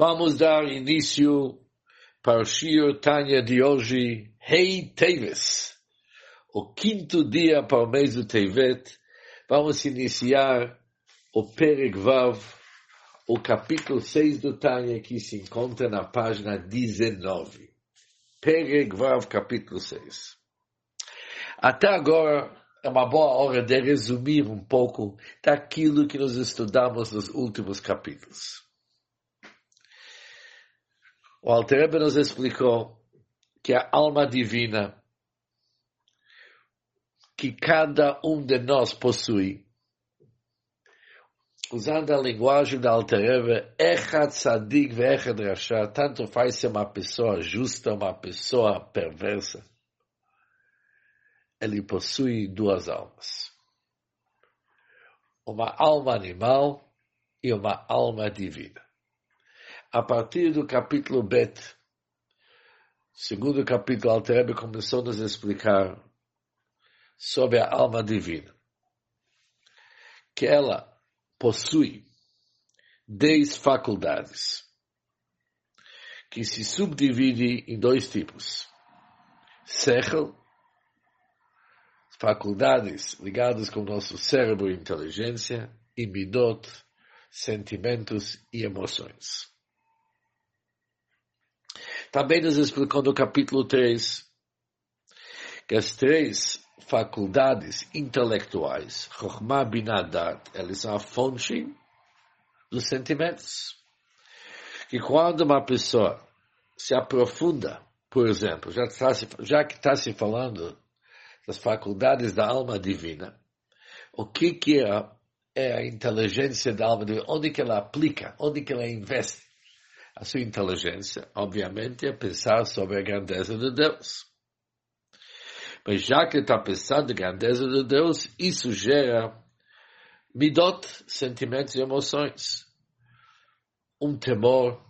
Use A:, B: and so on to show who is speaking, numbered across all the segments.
A: Vamos dar início para o Shio Tanya de hoje, Rei Teves, o quinto dia para o mês do Tevet. Vamos iniciar o Perek Vav, o capítulo 6 do Tanya, que se encontra na página 19. Perek Vav, capítulo 6. Até agora, é uma boa hora de resumir um pouco daquilo que nós estudamos nos últimos capítulos. O Alter nos explicou que a alma divina que cada um de nós possui, usando a linguagem da Alter Rebbe, Echad Tzadik ve Echad Rasha, tanto faz ser uma pessoa justa, uma pessoa perversa ele possui duas almas. Uma alma animal e uma alma divina. A partir do capítulo Bet, segundo capítulo, Alterebe começou a nos explicar sobre a alma divina. Que ela possui dez faculdades que se subdivide em dois tipos. Sechel, faculdades ligadas com o nosso cérebro e inteligência, e midot, sentimentos e emoções. Também nos explicou no capítulo 3 que as três faculdades intelectuais, Chokhmah Binadat, elas são a fonte dos sentimentos. Que quando uma pessoa se aprofunda, por exemplo, já, está, já que está se falando das faculdades da alma divina, o que que é, é a inteligência da alma divina, onde que ela aplica, onde que ela investe a sua inteligência, obviamente, é pensar sobre a grandeza de Deus. Mas já que está pensando na grandeza de Deus, isso gera midot, sentimentos e emoções. Um temor,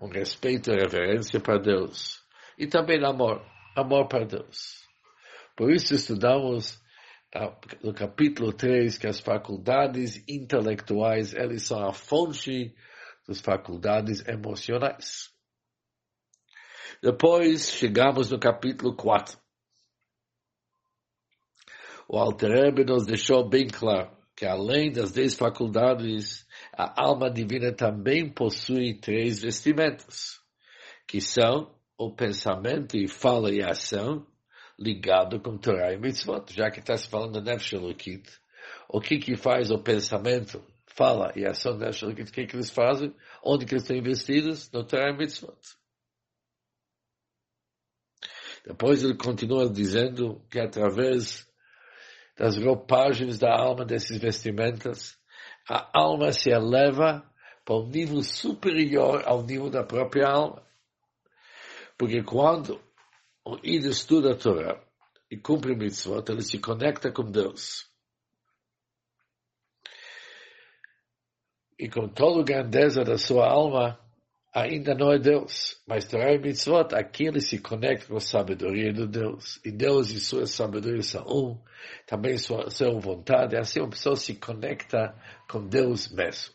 A: um respeito e reverência para Deus. E também amor, amor para Deus. Por isso estudamos no capítulo 3 que as faculdades intelectuais, elas são a fonte das faculdades emocionais. Depois chegamos no capítulo 4. O Alter nos deixou bem claro que além das dez faculdades, a alma divina também possui três vestimentas, que são o pensamento e fala e ação, ligado com Torah e Mitzvot, já que está se falando de Nefesh. O que que faz o pensamento, fala e a ação Nefesh Elokit? O que que eles fazem? Onde que eles estão investidos? No Torah Mitzvot. Depois ele continua dizendo que através das roupagens da alma, desses vestimentas, a alma se eleva para um nível superior ao nível da própria alma. Porque quando o Ida estuda a Torá e cumpre mitzvot, ele se conecta com Deus. E com toda a grandeza da sua alma, ainda não é Deus. Mas Torá e mitzvot, aqui ele se conecta com a sabedoria de Deus. E Deus e sua sabedoria são um, também sua, sua vontade. Assim uma pessoa se conecta com Deus mesmo.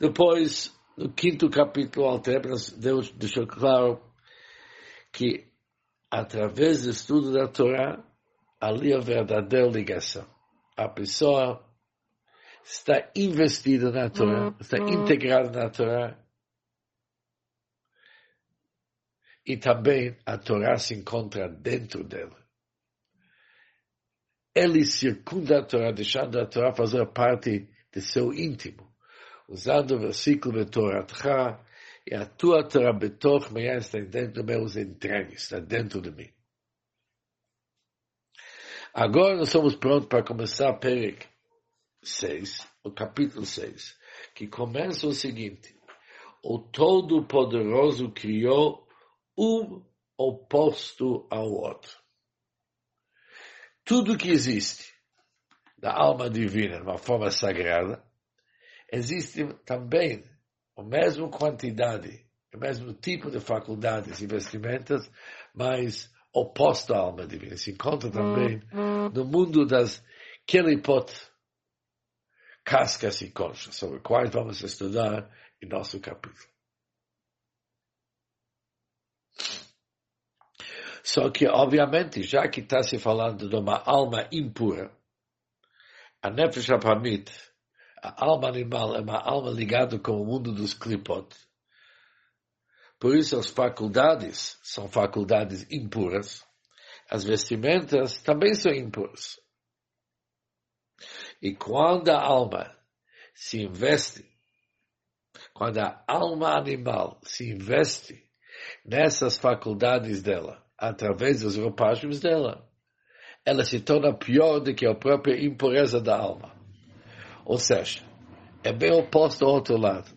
A: Depois, no quinto capítulo, Deus deixou claro que através do estudo da Torá, ali a verdadeira ligação. A pessoa está investida na Torá, está integrada na Torá, e também a Torá se encontra dentro dela. Ele circunda a Torá, deixando a Torá fazer parte de seu íntimo, usando o versículo de Torá e a tua Torá betoch está dentro dos meus entranhas, está dentro de mim. Agora nós somos prontos para começar Perek 6, o capítulo 6, que começa o seguinte. O Todo-Poderoso criou um oposto ao outro. Tudo que existe da alma divina, de uma forma sagrada, existe também a mesma quantidade, o mesmo tipo de faculdades e vestimentas, mas oposto à alma divina. Se encontra também no mundo das Kelipot, cascas e conchas, sobre quais vamos estudar em nosso capítulo. Só que, obviamente, já que está se falando de uma alma impura, a Nefesh Apamit, a alma animal, é uma alma ligada com o mundo dos clipot. Por isso, as faculdades são faculdades impuras. As vestimentas também são impuras. E quando a alma se investe, quando a alma animal se investe nessas faculdades dela, através das roupagens dela, ela se torna pior do que a própria impureza da alma. Ou seja, é bem oposto ao outro lado.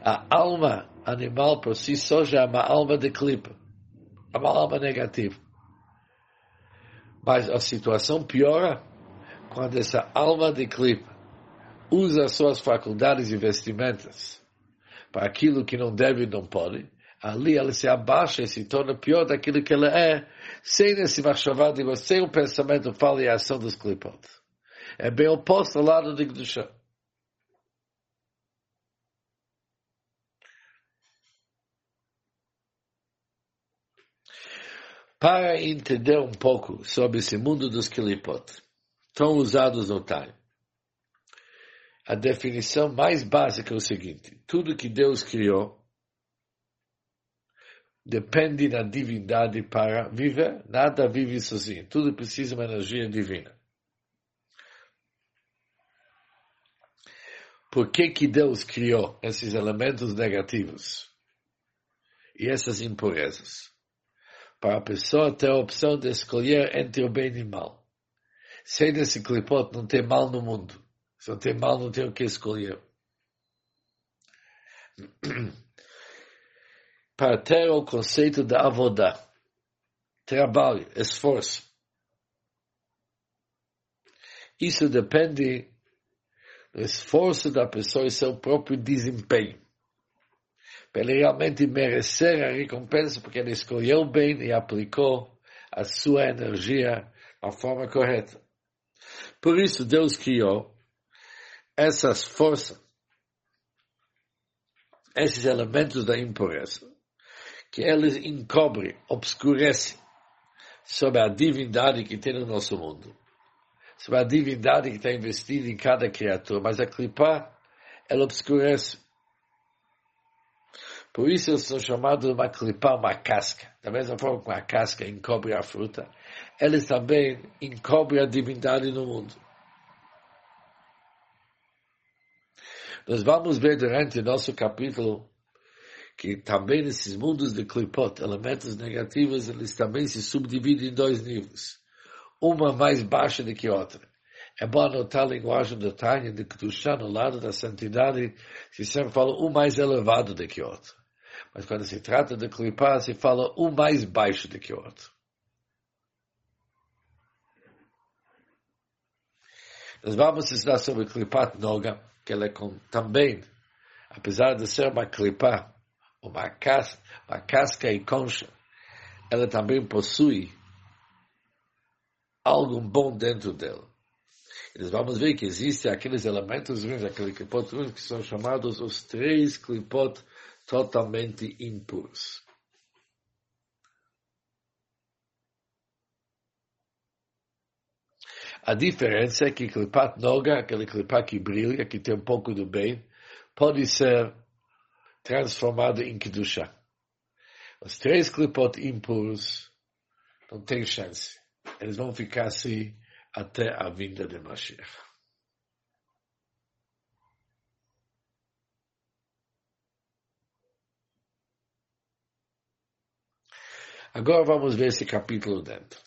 A: A alma animal por si só já é uma alma de clipe, é uma alma negativa. Mas a situação piora quando essa alma de clipe usa suas faculdades e vestimentas para aquilo que não deve e não pode, ali ela se abaixa e se torna pior daquilo que ela é, sem esse machavá de sem o pensamento, fala e a ação dos clipot. É bem oposto ao lado de Gdusha. Para entender um pouco sobre esse mundo dos clipot, tão usados no time, a definição mais básica é o seguinte: tudo que Deus criou depende da divindade para viver, nada vive sozinho, tudo precisa de uma energia divina. Por que, que Deus criou esses elementos negativos e essas impurezas? Para a pessoa ter a opção de escolher entre o bem e o mal. Sem esse clipote não tem mal no mundo. Se não tem mal, não tem o que escolher. para ter o conceito da avodá. Trabalho, esforço. Isso depende do esforço da pessoa e seu próprio desempenho. Para ele realmente merecer a recompensa, porque ele escolheu bem e aplicou a sua energia da forma correta. Por isso, Deus criou essas forças, esses elementos da impureza, que eles encobrem, obscurecem sobre a divindade que tem no nosso mundo. Sobre a divindade que está investida em cada criatura. Mas a clipá, ela obscurece. Por isso eles são chamados de uma clipá, uma casca. Da mesma forma que uma casca encobre a fruta, eles também encobrem a divindade no mundo. Nós vamos ver durante o nosso capítulo que também nesses mundos de clipot, elementos negativos, eles também se subdividem em dois níveis. Uma mais baixa do que outra. É bom anotar a linguagem do Tânia, de Kedushá, no lado da santidade, se sempre fala um mais elevado do que outro. Mas quando se trata de clipar, se fala um mais baixo do que outro. Nós vamos estudar sobre clipat noga, que ela é com, também, apesar de ser uma clipá, uma casca, uma casca e concha, ela também possui algo bom dentro dela. Nós vamos ver que existem aqueles elementos ruins, aqueles clipot ruins, que são chamados os três clipot totalmente impuros. A diferença é que clipat noga, aquele clipat que brilha, que tem um pouco do bem, pode ser transformado em Kedusha. Os três clipot impuros não têm chance. Eles vão ficar assim até a vinda de Mashiach. Agora vamos ver esse capítulo dentro.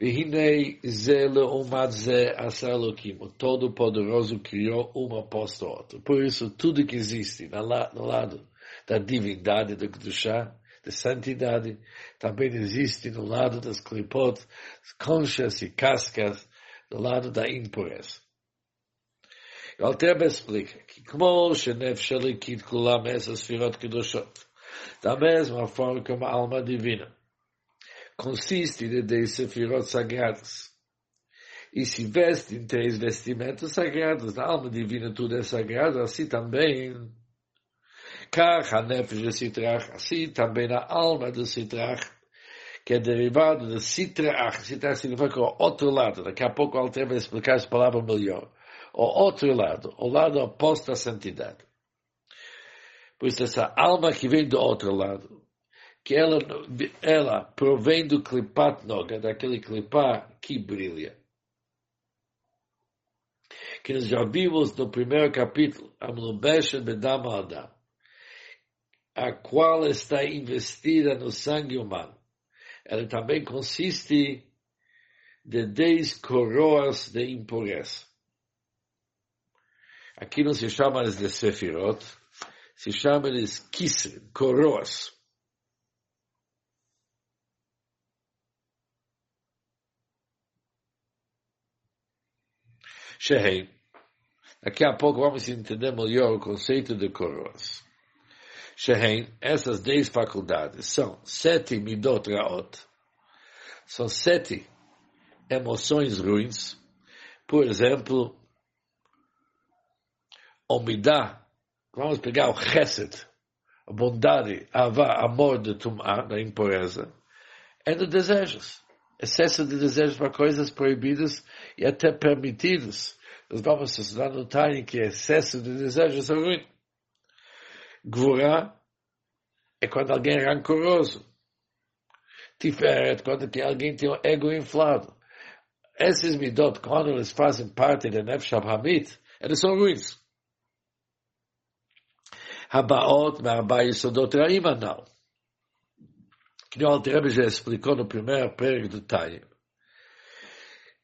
A: Vehinei ze leomad ze asalokim. O Todo-Poderoso criou um apóstolo outro. Por isso, tudo que existe no lado da divindade do Kedushá, da santidade, também existe no lado das clipot, conchas e cascas, do lado da impureza. O Altreba explica que como Shenev Shalikit Kulam essas firot Kedushot, da mesma forma que uma alma divina, consiste de 10 sefirot sagradas. e se veste em três vestimentos sagrados. Na alma divina tudo é sagrado, assim também. Kach, a nefesh de Sitrach, assim também na alma do Sitrach, que é derivado do Sitrach. Sitrach significa o outro lado. Daqui a pouco o Alter vai explicar essa palavra melhor. O outro lado, o lado oposto à santidade. Por isso, essa alma que vem do outro lado, que ela, ela provém do clipat noga, daquele clipá que brilha. Que nós já vimos no primeiro capítulo, Amlubesha Bedama Adam, a qual está investida no sangue humano. Ela também consiste de dez coroas de impureza. Aqui não se chama de Sefirot, se chama de Kisrin, coroas. Sheheim. Daqui a pouco vamos entender melhor o conceito de coroas. Sheheim, essas dez faculdades são sete midot raot, são sete emoções ruins. Por exemplo, o midá, vamos pegar o chesed, a bondade, a amor de tumá, da impureza, é de desejos excesso de desejos para coisas proibidas e até permitidas. Nós vamos estudar no Tânia que excesso de desejos é ruim. Gvurá é quando alguém é rancoroso. Tiferet, quando alguém tem um ego inflado. Esses midot, quando eles fazem parte da Nefesh Hamit, eles são ruins. Habaot, Marba Yisodot Raim, não que o Alter já explicou no primeiro período do Taim,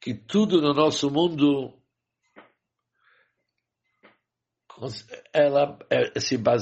A: que tudo no nosso mundo ela se baseia